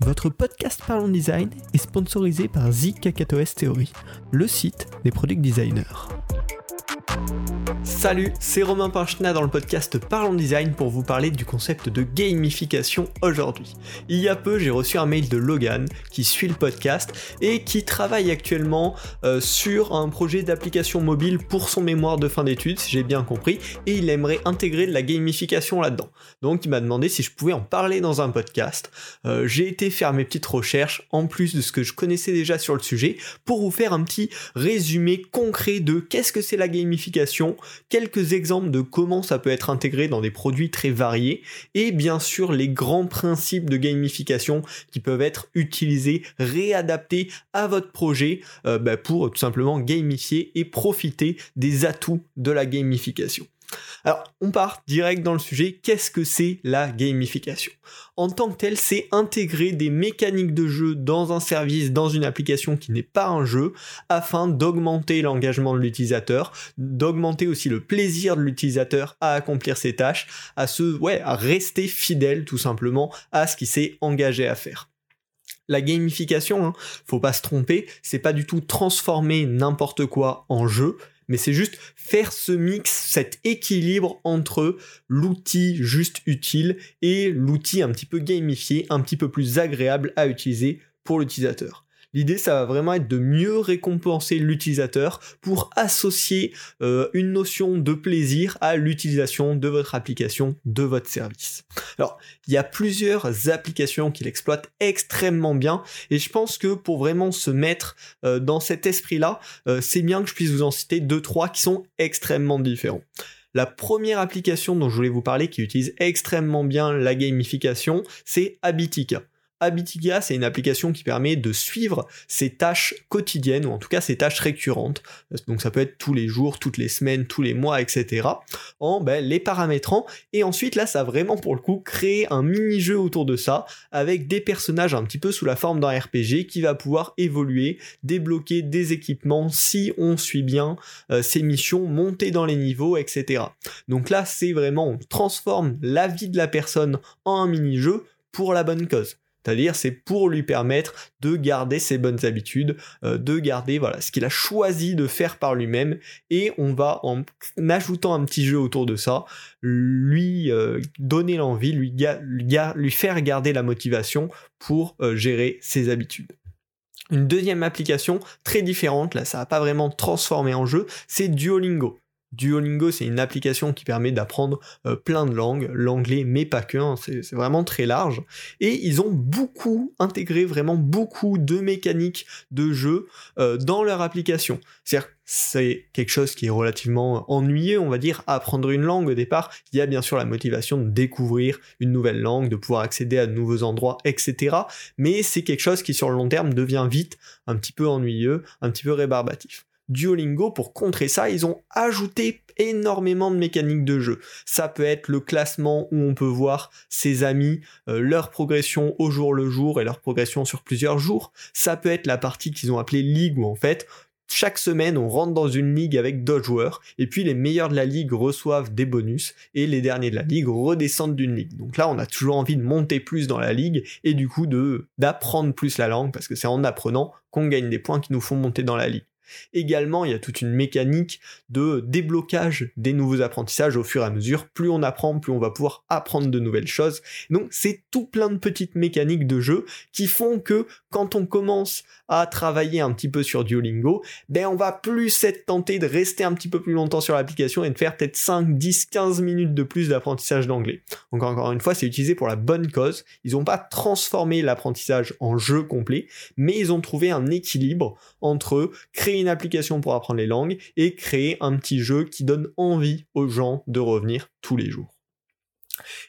Votre podcast Parlons Design est sponsorisé par The Theory, le site des product designers. Salut, c'est Romain Pinchna dans le podcast Parlons Design pour vous parler du concept de gamification aujourd'hui. Il y a peu, j'ai reçu un mail de Logan qui suit le podcast et qui travaille actuellement euh, sur un projet d'application mobile pour son mémoire de fin d'études, si j'ai bien compris, et il aimerait intégrer de la gamification là-dedans. Donc il m'a demandé si je pouvais en parler dans un podcast. Euh, j'ai été faire mes petites recherches en plus de ce que je connaissais déjà sur le sujet pour vous faire un petit résumé concret de qu'est-ce que c'est la gamification, quelques exemples de comment ça peut être intégré dans des produits très variés et bien sûr les grands principes de gamification qui peuvent être utilisés, réadaptés à votre projet euh, bah, pour tout simplement gamifier et profiter des atouts de la gamification. Alors, on part direct dans le sujet. Qu'est-ce que c'est la gamification? En tant que tel, c'est intégrer des mécaniques de jeu dans un service, dans une application qui n'est pas un jeu, afin d'augmenter l'engagement de l'utilisateur, d'augmenter aussi le plaisir de l'utilisateur à accomplir ses tâches, à se, ouais, à rester fidèle tout simplement à ce qu'il s'est engagé à faire. La gamification, hein, faut pas se tromper, c'est pas du tout transformer n'importe quoi en jeu, mais c'est juste faire ce mix, cet équilibre entre l'outil juste utile et l'outil un petit peu gamifié, un petit peu plus agréable à utiliser pour l'utilisateur. L'idée, ça va vraiment être de mieux récompenser l'utilisateur pour associer euh, une notion de plaisir à l'utilisation de votre application, de votre service. Alors, il y a plusieurs applications qui l'exploitent extrêmement bien et je pense que pour vraiment se mettre euh, dans cet esprit-là, euh, c'est bien que je puisse vous en citer deux, trois qui sont extrêmement différents. La première application dont je voulais vous parler qui utilise extrêmement bien la gamification, c'est Habitica. Habitica, c'est une application qui permet de suivre ses tâches quotidiennes, ou en tout cas ses tâches récurrentes. Donc ça peut être tous les jours, toutes les semaines, tous les mois, etc. En ben, les paramétrant. Et ensuite, là, ça a vraiment pour le coup créé un mini-jeu autour de ça, avec des personnages un petit peu sous la forme d'un RPG qui va pouvoir évoluer, débloquer des équipements si on suit bien euh, ses missions, monter dans les niveaux, etc. Donc là, c'est vraiment, on transforme la vie de la personne en un mini-jeu pour la bonne cause. C'est-à-dire, c'est pour lui permettre de garder ses bonnes habitudes, euh, de garder voilà ce qu'il a choisi de faire par lui-même, et on va en ajoutant un petit jeu autour de ça, lui euh, donner l'envie, lui, faire garder la motivation pour euh, gérer ses habitudes. Une deuxième application très différente, là ça va pas vraiment transformer en jeu, c'est Duolingo. Duolingo, c'est une application qui permet d'apprendre euh, plein de langues, l'anglais, mais pas que, hein, c'est vraiment très large. Et ils ont beaucoup intégré, vraiment beaucoup de mécaniques de jeu euh, dans leur application. C'est-à-dire c'est quelque chose qui est relativement ennuyeux, on va dire, apprendre une langue au départ. Il y a bien sûr la motivation de découvrir une nouvelle langue, de pouvoir accéder à de nouveaux endroits, etc. Mais c'est quelque chose qui sur le long terme devient vite un petit peu ennuyeux, un petit peu rébarbatif. Duolingo, pour contrer ça, ils ont ajouté énormément de mécaniques de jeu. Ça peut être le classement où on peut voir ses amis, euh, leur progression au jour le jour et leur progression sur plusieurs jours. Ça peut être la partie qu'ils ont appelée ligue où en fait chaque semaine, on rentre dans une ligue avec d'autres joueurs, et puis les meilleurs de la ligue reçoivent des bonus, et les derniers de la ligue redescendent d'une ligue. Donc là, on a toujours envie de monter plus dans la ligue, et du coup de d'apprendre plus la langue, parce que c'est en apprenant qu'on gagne des points qui nous font monter dans la ligue. Également, il y a toute une mécanique de déblocage des nouveaux apprentissages au fur et à mesure. Plus on apprend, plus on va pouvoir apprendre de nouvelles choses. Donc c'est tout plein de petites mécaniques de jeu qui font que quand on commence à travailler un petit peu sur Duolingo, ben on va plus être tenté de rester un petit peu plus longtemps sur l'application et de faire peut-être 5, 10, 15 minutes de plus d'apprentissage d'anglais. Donc encore une fois, c'est utilisé pour la bonne cause. Ils n'ont pas transformé l'apprentissage en jeu complet, mais ils ont trouvé un équilibre entre créer une application pour apprendre les langues et créer un petit jeu qui donne envie aux gens de revenir tous les jours.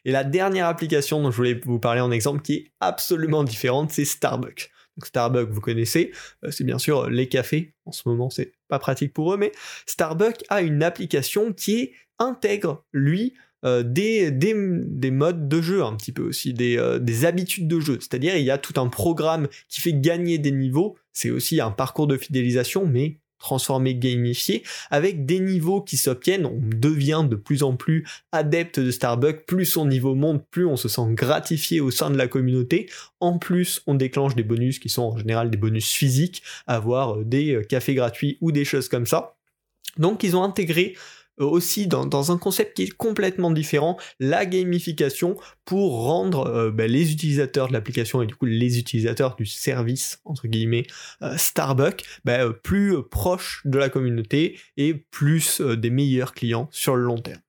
Et la dernière application dont je voulais vous parler en exemple qui est absolument différente, c'est Starbucks. Starbucks, vous connaissez, euh, c'est bien sûr les cafés. En ce moment, c'est pas pratique pour eux, mais Starbucks a une application qui intègre, lui, euh, des, des, modes de jeu un petit peu aussi, euh, des habitudes de jeu. C'est-à-dire il y a tout un programme qui fait gagner des niveaux. C'est aussi un parcours de fidélisation, mais transformé, gamifié, avec des niveaux qui s'obtiennent. On devient de plus en plus adepte de Starbucks, plus son niveau monte, plus on se sent gratifié au sein de la communauté. En plus, on déclenche des bonus qui sont en général des bonus physiques, avoir des euh, cafés gratuits ou des choses comme ça. Donc ils ont intégré euh, aussi dans, un concept qui est complètement différent, la gamification pour rendre euh, ben, les utilisateurs de l'application et du coup les utilisateurs du service entre guillemets euh, Starbucks ben, plus proches de la communauté et plus des meilleurs clients sur le long terme.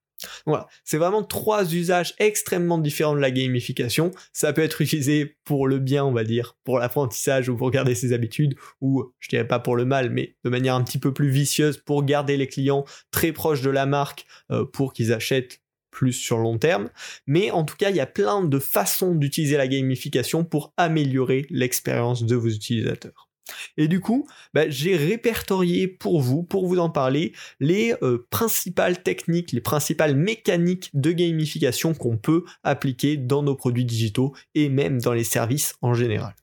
Voilà, c'est vraiment trois usages extrêmement différents de la gamification. Ça peut être utilisé pour le bien, on va dire, pour l'apprentissage ou pour garder ses habitudes, ou je dirais pas pour le mal, mais de manière un petit peu plus vicieuse pour garder les clients très proches de la marque euh, pour qu'ils achètent plus sur long terme. Mais en tout cas, il y a plein de façons d'utiliser la gamification pour améliorer l'expérience de vos utilisateurs. Et du coup, bah, j'ai répertorié pour vous, pour vous en parler, les euh, principales techniques, les principales mécaniques de gamification qu'on peut appliquer dans nos produits digitaux et même dans les services en général.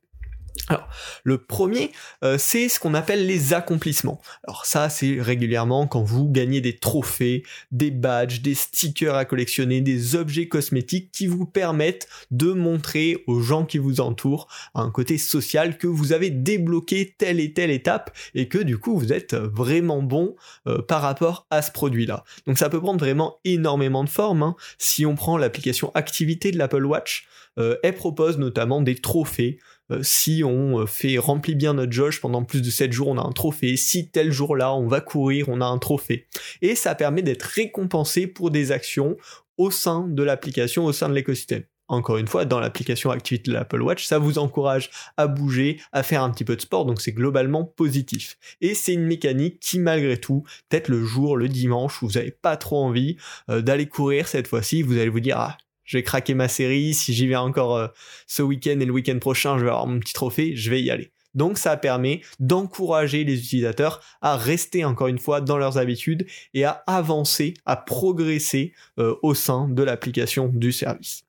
Alors, le premier, euh, c'est ce qu'on appelle les accomplissements. Alors ça, c'est régulièrement quand vous gagnez des trophées, des badges, des stickers à collectionner, des objets cosmétiques qui vous permettent de montrer aux gens qui vous entourent un côté social que vous avez débloqué telle et telle étape et que du coup vous êtes vraiment bon euh, par rapport à ce produit-là. Donc ça peut prendre vraiment énormément de formes. Hein. Si on prend l'application activité de l'Apple Watch, euh, elle propose notamment des trophées euh, si on euh, fait remplir bien notre jauge pendant plus de 7 jours, on a un trophée. Si tel jour-là, on va courir, on a un trophée. Et ça permet d'être récompensé pour des actions au sein de l'application, au sein de l'écosystème. Encore une fois, dans l'application activité de l'Apple Watch, ça vous encourage à bouger, à faire un petit peu de sport, donc c'est globalement positif. Et c'est une mécanique qui, malgré tout, peut-être le jour, le dimanche, où vous n'avez pas trop envie euh, d'aller courir cette fois-ci, vous allez vous dire, ah, je vais craquer ma série, si j'y vais encore euh, ce week-end et le week-end prochain, je vais avoir mon petit trophée, je vais y aller. Donc ça permet d'encourager les utilisateurs à rester encore une fois dans leurs habitudes et à avancer, à progresser euh, au sein de l'application du service.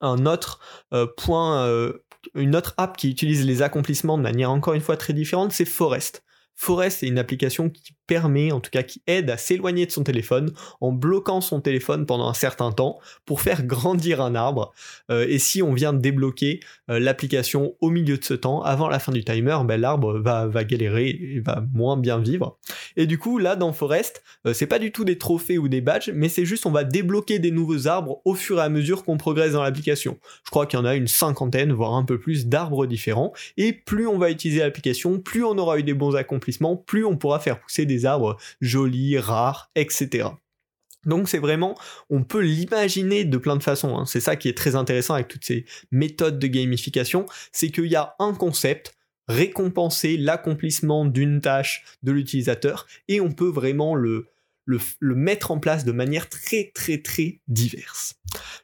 Un autre euh, point, une autre app qui utilise les accomplissements de manière encore une fois très différente, c'est Forest. Forest est une application qui permet, en tout cas qui aide à s'éloigner de son téléphone en bloquant son téléphone pendant un certain temps pour faire grandir un arbre. Euh, et si on vient débloquer euh, l'application au milieu de ce temps, avant la fin du timer, ben, l'arbre va, va galérer et va moins bien vivre. Et du coup, là, dans Forest, euh, c'est pas du tout des trophées ou des badges, mais c'est juste on va débloquer des nouveaux arbres au fur et à mesure qu'on progresse dans l'application. Je crois qu'il y en a une cinquantaine, voire un peu plus d'arbres différents. Et plus on va utiliser l'application, plus on aura eu des bons accomplissements, plus on pourra faire pousser des arbres jolis, rares, etc. Donc c'est vraiment, on peut l'imaginer de plein de façons. Hein. C'est ça qui est très intéressant avec toutes ces méthodes de gamification, c'est qu'il y a un concept, récompenser l'accomplissement d'une tâche de l'utilisateur, et on peut vraiment le, le, mettre en place de manière très très très diverse.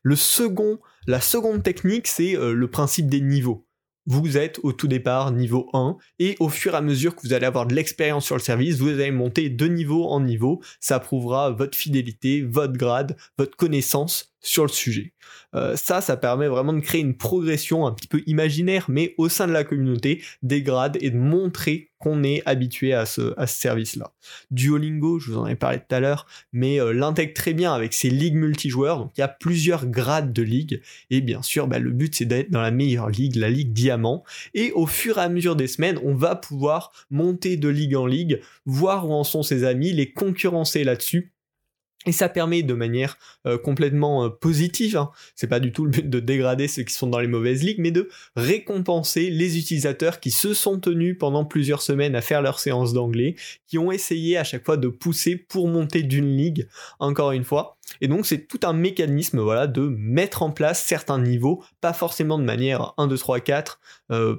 Le second, la seconde technique, c'est euh, le principe des niveaux vous êtes au tout départ niveau 1 et au fur et à mesure que vous allez avoir de l'expérience sur le service, vous allez monter de niveau en niveau. Ça prouvera votre fidélité, votre grade, votre connaissance sur le sujet. Euh, ça, ça permet vraiment de créer une progression un petit peu imaginaire, mais au sein de la communauté, des grades et de montrer qu'on est habitué à ce, service-là. Duolingo, je vous en ai parlé tout à l'heure, mais euh, l'intègre très bien avec ses ligues multijoueurs, donc il y a plusieurs grades de ligues, et bien sûr, bah, le but c'est d'être dans la meilleure ligue, la ligue diamant, et au fur et à mesure des semaines, on va pouvoir monter de ligue en ligue, voir où en sont ses amis, les concurrencer là-dessus, et ça permet de manière euh, complètement euh, positive, hein, c'est pas du tout le but de dégrader ceux qui sont dans les mauvaises ligues, mais de récompenser les utilisateurs qui se sont tenus pendant plusieurs semaines à faire leur séance d'anglais, qui ont essayé à chaque fois de pousser pour monter d'une ligue, encore une fois. Et donc c'est tout un mécanisme voilà, de mettre en place certains niveaux, pas forcément de manière 1, 2, 3, 4,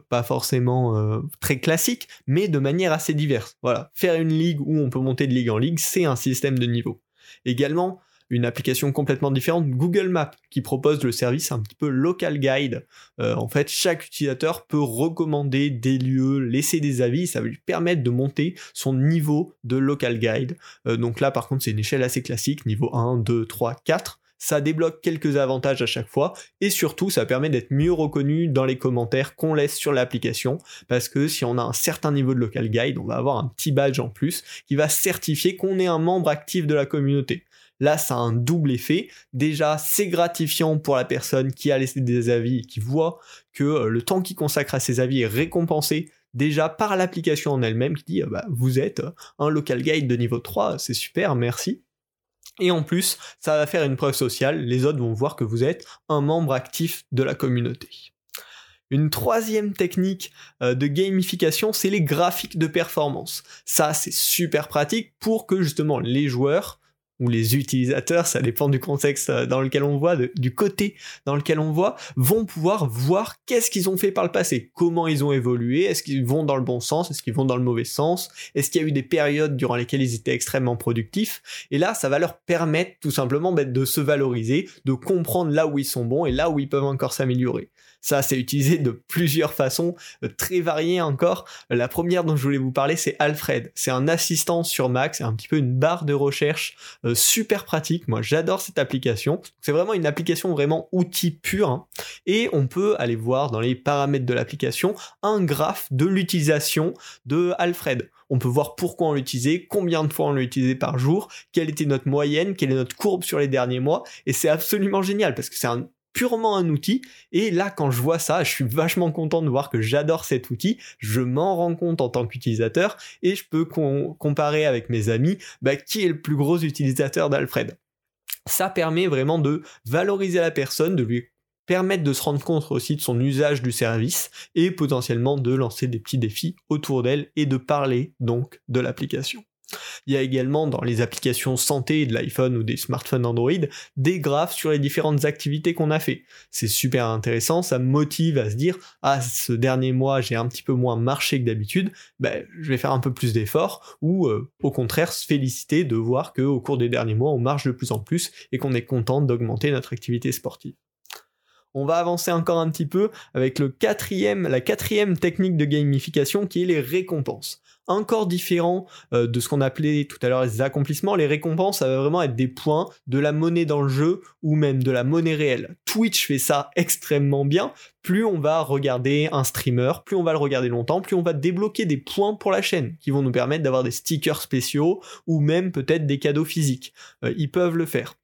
pas forcément euh, très classique, mais de manière assez diverse. Voilà, faire une ligue où on peut monter de ligue en ligue, c'est un système de niveaux. Également, une application complètement différente, Google Maps, qui propose le service un petit peu local guide. Euh, en fait, chaque utilisateur peut recommander des lieux, laisser des avis, ça va lui permettre de monter son niveau de local guide. Euh, donc là, par contre, c'est une échelle assez classique, niveau 1, 2, 3, 4 ça débloque quelques avantages à chaque fois, et surtout ça permet d'être mieux reconnu dans les commentaires qu'on laisse sur l'application, parce que si on a un certain niveau de local guide, on va avoir un petit badge en plus qui va certifier qu'on est un membre actif de la communauté. Là, ça a un double effet. Déjà, c'est gratifiant pour la personne qui a laissé des avis et qui voit que euh, le temps qu'il consacre à ses avis est récompensé déjà par l'application en elle-même qui dit ah bah, vous êtes euh, un local guide de niveau 3, c'est super, merci. Et en plus, ça va faire une preuve sociale, les autres vont voir que vous êtes un membre actif de la communauté. Une troisième technique euh, de gamification, c'est les graphiques de performance. Ça, c'est super pratique pour que justement les joueurs ou les utilisateurs, ça dépend du contexte euh, dans lequel on voit, du côté dans lequel on voit, vont pouvoir voir qu'est-ce qu'ils ont fait par le passé, comment ils ont évolué, est-ce qu'ils vont dans le bon sens, est-ce qu'ils vont dans le mauvais sens, est-ce qu'il y a eu des périodes durant lesquelles ils étaient extrêmement productifs, et là, ça va leur permettre tout simplement de se valoriser, de comprendre là où ils sont bons et là où ils peuvent encore s'améliorer. Ça, c'est utilisé de plusieurs façons, euh, très variées encore. La première dont je voulais vous parler, c'est Alfred. C'est un assistant sur Mac, c'est un petit peu une barre de recherche euh, super pratique. Moi, j'adore cette application. C'est vraiment une application vraiment outil pur. Hein. Et on peut aller voir dans les paramètres de l'application un graphe de l'utilisation de Alfred on peut voir pourquoi on l'utilisait, combien de fois on l'a utilisé par jour, quelle était notre moyenne, quelle est notre courbe sur les derniers mois, et c'est absolument génial parce que c'est un purement un outil. Et là, quand je vois ça, je suis vachement content de voir que j'adore cet outil. Je m'en rends compte en tant qu'utilisateur et je peux comparer avec mes amis bah, qui est le plus gros utilisateur d'Alfred. Ça permet vraiment de valoriser la personne, de lui permettre de se rendre compte aussi de son usage du service et potentiellement de lancer des petits défis autour d'elle et de parler donc de l'application. Il y a également dans les applications santé de l'iPhone ou des smartphones Android des graphes sur les différentes activités qu'on a fait. C'est super intéressant, ça motive à se dire ah ce dernier mois j'ai un petit peu moins marché que d'habitude, ben, je vais faire un peu plus d'efforts ou euh, au contraire se féliciter de voir qu'au cours des derniers mois on marche de plus en plus et qu'on est content d'augmenter notre activité sportive. On va avancer encore un petit peu avec la quatrième technique de gamification qui est les récompenses encore différent euh, de ce qu'on appelait tout à l'heure les accomplissements. Les récompenses, ça va vraiment être des points, de la monnaie dans le jeu ou même de la monnaie réelle. Twitch fait ça extrêmement bien. Plus on va regarder un streamer, plus on va le regarder longtemps, plus on va débloquer des points pour la chaîne qui vont nous permettre d'avoir des stickers spéciaux ou même peut-être des cadeaux physiques. Euh, ils peuvent le faire.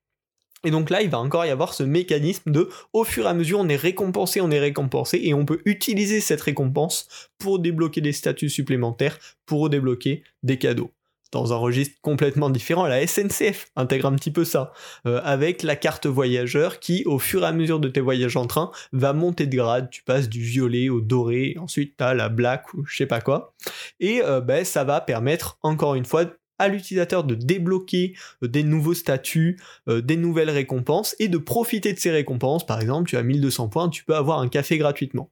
Et donc là, il va encore y avoir ce mécanisme de, au fur et à mesure, on est récompensé, on est récompensé, et on peut utiliser cette récompense pour débloquer des statuts supplémentaires, pour débloquer des cadeaux. Dans un registre complètement différent, la SNCF intègre un petit peu ça, euh, avec la carte voyageur qui, au fur et à mesure de tes voyages en train, va monter de grade, tu passes du violet au doré, ensuite tu as la black ou je sais pas quoi, et euh, ben, ça va permettre, encore une fois, à l'utilisateur de débloquer euh, des nouveaux statuts, euh, des nouvelles récompenses et de profiter de ces récompenses. Par exemple, tu as 1200 points, tu peux avoir un café gratuitement.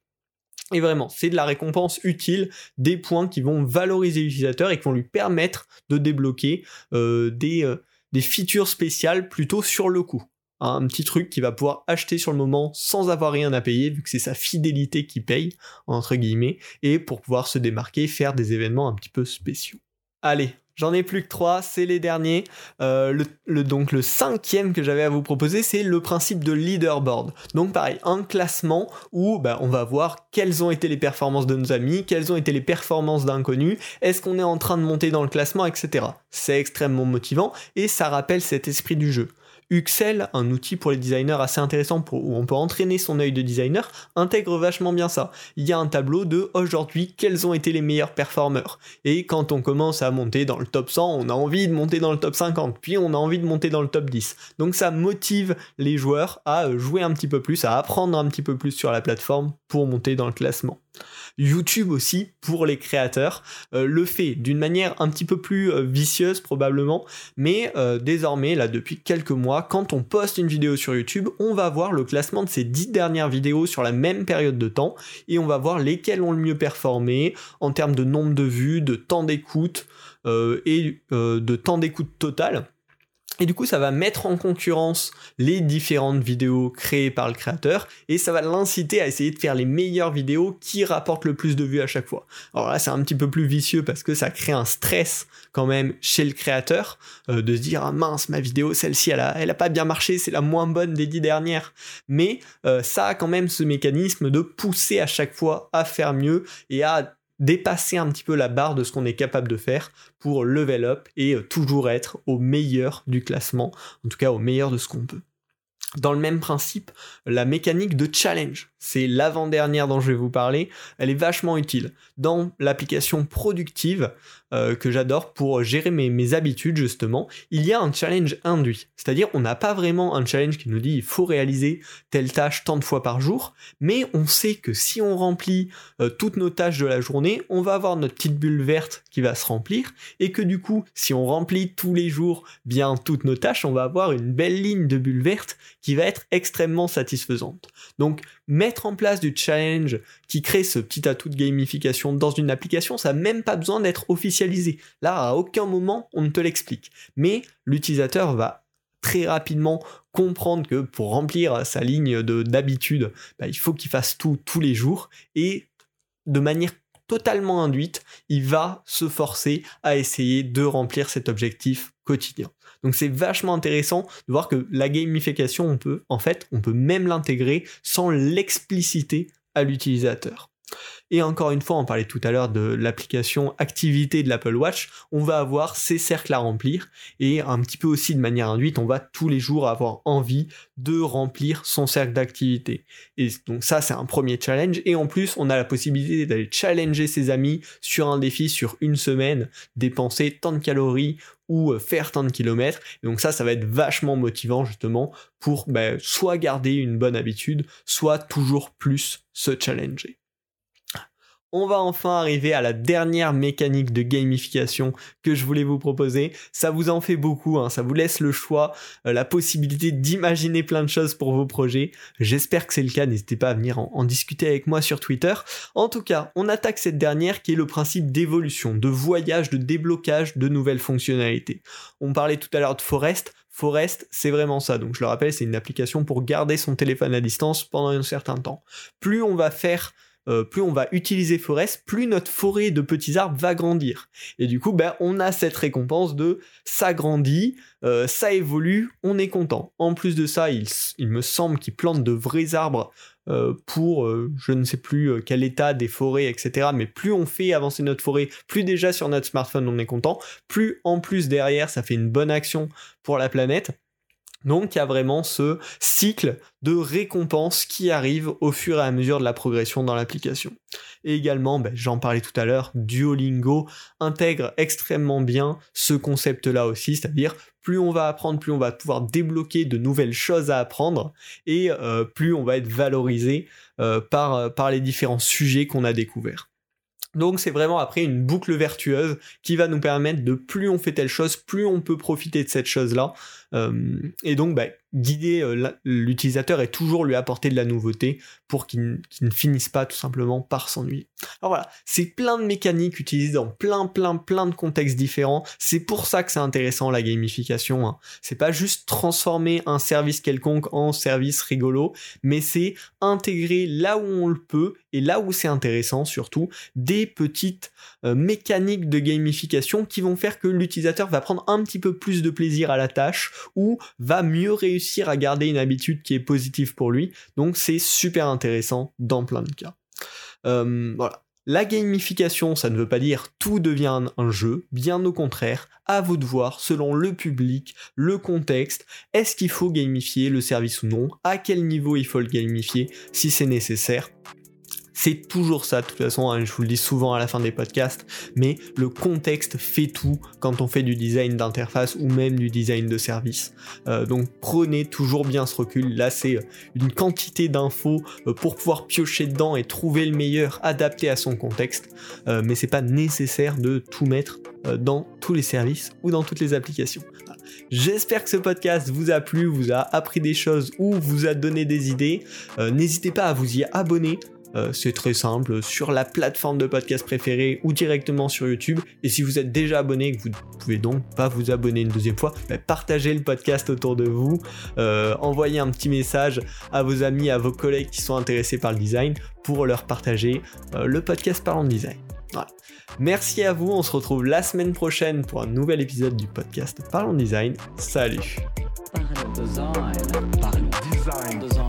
Et vraiment, c'est de la récompense utile, des points qui vont valoriser l'utilisateur et qui vont lui permettre de débloquer euh, des, des features spéciales plutôt sur le coup un petit truc qu'il va pouvoir acheter sur le moment sans avoir rien à payer, vu que c'est sa fidélité qui paye, entre guillemets, et pour pouvoir se démarquer, faire des événements un petit peu spéciaux. Allez, J'en ai plus que trois, c'est les derniers. Euh, donc le cinquième que j'avais à vous proposer, c'est le principe de leaderboard. Donc pareil, un classement où bah, on va voir quelles ont été les performances de nos amis, quelles ont été les performances d'inconnus, est-ce qu'on est en train de monter dans le classement, etc. C'est extrêmement motivant et ça rappelle cet esprit du jeu. Uxel, un outil pour les designers assez intéressant où on peut entraîner son œil de designer, intègre vachement bien ça. Il y a un tableau de aujourd'hui quels ont été les meilleurs performeurs? Et quand on commence à monter dans le top 100, on a envie de monter dans le top 50, puis on a envie de monter dans le top 10. Donc ça motive les joueurs à jouer un petit peu plus, à apprendre un petit peu plus sur la plateforme pour monter dans le classement. YouTube aussi pour les créateurs. Euh, le fait d'une manière un petit peu plus euh, vicieuse probablement, mais euh, désormais là depuis quelques mois, quand on poste une vidéo sur YouTube, on va voir le classement de ces dix dernières vidéos sur la même période de temps. Et on va voir lesquelles ont le mieux performé en termes de nombre de vues, de temps d'écoute et de temps d'écoute total. Et du coup, ça va mettre en concurrence les différentes vidéos créées par le créateur et ça va l'inciter à essayer de faire les meilleures vidéos qui rapportent le plus de vues à chaque fois. Alors là, c'est un petit peu plus vicieux parce que ça crée un stress quand même chez le créateur euh, de se dire ah mince ma vidéo celle-ci elle a, pas bien marché, c'est la moins bonne des dix dernières. Mais euh, ça a quand même ce mécanisme de pousser à chaque fois à faire mieux et à dépasser un petit peu la barre de ce qu'on est capable de faire pour level up et euh, toujours être au meilleur du classement, en tout cas au meilleur de ce qu'on peut. Dans le même principe, la mécanique de challenge, c'est l'avant-dernière dont je vais vous parler, elle est vachement utile. Dans l'application productive euh, que j'adore pour gérer mes, habitudes justement, il y a un challenge induit. C'est-à-dire on n'a pas vraiment un challenge qui nous dit il faut réaliser telle tâche tant de fois par jour, mais on sait que si on remplit euh, toutes nos tâches de la journée, on va avoir notre petite bulle verte qui va se remplir, et que du coup, si on remplit tous les jours bien toutes nos tâches, on va avoir une belle ligne de bulle verte qui va être extrêmement satisfaisante. Donc mettre en place du challenge qui crée ce petit atout de gamification dans une application, ça n'a même pas besoin d'être officialisé. Là, à aucun moment, on ne te l'explique. Mais l'utilisateur va très rapidement comprendre que pour remplir sa ligne d'habitude, bah, il faut qu'il fasse tout tous les jours et de manière totalement induite, il va se forcer à essayer de remplir cet objectif quotidien. Donc c'est vachement intéressant de voir que la gamification, on peut, en fait, on peut même l'intégrer sans l'expliciter à l'utilisateur. Et encore une fois, on parlait tout à l'heure de l'application activité de l'Apple Watch, on va avoir ces cercles à remplir et un petit peu aussi de manière induite, on va tous les jours avoir envie de remplir son cercle d'activité. Et donc ça, c'est un premier challenge. Et en plus, on a la possibilité d'aller challenger ses amis sur un défi sur une semaine, dépenser tant de calories ou euh, faire tant de kilomètres. Et donc ça, ça va être vachement motivant justement pour ben, soit garder une bonne habitude, soit toujours plus se challenger on va enfin arriver à la dernière mécanique de gamification que je voulais vous proposer. Ça vous en fait beaucoup, hein. ça vous laisse le choix, euh, la possibilité d'imaginer plein de choses pour vos projets. J'espère que c'est le cas, n'hésitez pas à venir en, discuter avec moi sur Twitter. En tout cas, on attaque cette dernière qui est le principe d'évolution, de voyage, de déblocage de nouvelles fonctionnalités. On parlait tout à l'heure de Forest. Forest, c'est vraiment ça. Donc je le rappelle, c'est une application pour garder son téléphone à distance pendant un certain temps. Plus on va faire euh, plus on va utiliser Forest, plus notre forêt de petits arbres va grandir. Et du coup, ben, on a cette récompense de ça grandit, euh, ça évolue, on est content. En plus de ça, il, me semble qu'ils plantent de vrais arbres euh, pour je ne sais plus quel état des forêts, etc. Mais plus on fait avancer notre forêt, plus déjà sur notre smartphone on est content, plus en plus derrière ça fait une bonne action pour la planète. Donc il y a vraiment ce cycle de récompense qui arrive au fur et à mesure de la progression dans l'application. Et également, ben, j'en parlais tout à l'heure, Duolingo intègre extrêmement bien ce concept-là aussi, c'est-à-dire plus on va apprendre, plus on va pouvoir débloquer de nouvelles choses à apprendre, et euh, plus on va être valorisé euh, par, par les différents sujets qu'on a découverts. Donc c'est vraiment après une boucle vertueuse qui va nous permettre de plus on fait telle chose, plus on peut profiter de cette chose-là. Euh, et donc bah, guider euh, l'utilisateur et toujours lui apporter de la nouveauté pour qu'il ne finisse pas tout simplement par s'ennuyer. Alors voilà, c'est plein de mécaniques utilisées dans plein plein plein de contextes différents. C'est pour ça que c'est intéressant la gamification. Hein. C'est pas juste transformer un service quelconque en service rigolo, mais c'est intégrer là où on le peut et là où c'est intéressant surtout des petites euh, mécaniques de gamification qui vont faire que l'utilisateur va prendre un petit peu plus de plaisir à la tâche ou va mieux réussir à garder une habitude qui est positive pour lui. Donc c'est super intéressant dans plein de cas. Euh. La gamification, ça ne veut pas dire tout devient un jeu, bien au contraire, à vous de voir selon le public, le contexte, est-ce qu'il faut gamifier le service ou non, à quel niveau il faut le gamifier? Si c'est nécessaire. C'est toujours ça, de toute façon, hein, je vous le dis souvent à la fin des podcasts, mais le contexte fait tout quand on fait du design d'interface ou même du design de service. Euh, donc prenez toujours bien ce recul. Là, c'est euh, une quantité d'infos euh, pour pouvoir piocher dedans et trouver le meilleur adapté à son contexte, mais c'est pas nécessaire de tout mettre dans tous les services ou dans toutes les applications. J'espère que ce podcast vous a plu, vous a appris des choses ou vous a donné des idées. N'hésitez pas à vous y abonner Euh, c'est très simple, sur la plateforme de podcast préférée ou directement sur YouTube. Et si vous êtes déjà abonné que vous ne pouvez donc pas vous abonner une deuxième fois, bah, partagez le podcast autour de vous, euh, envoyez un petit message à vos amis, à vos collègues qui sont intéressés par le design pour leur partager euh, le podcast Parlant de Design. Merci à vous, on se retrouve la semaine prochaine pour un nouvel épisode du podcast Parlons Design. Salut. Design. Design.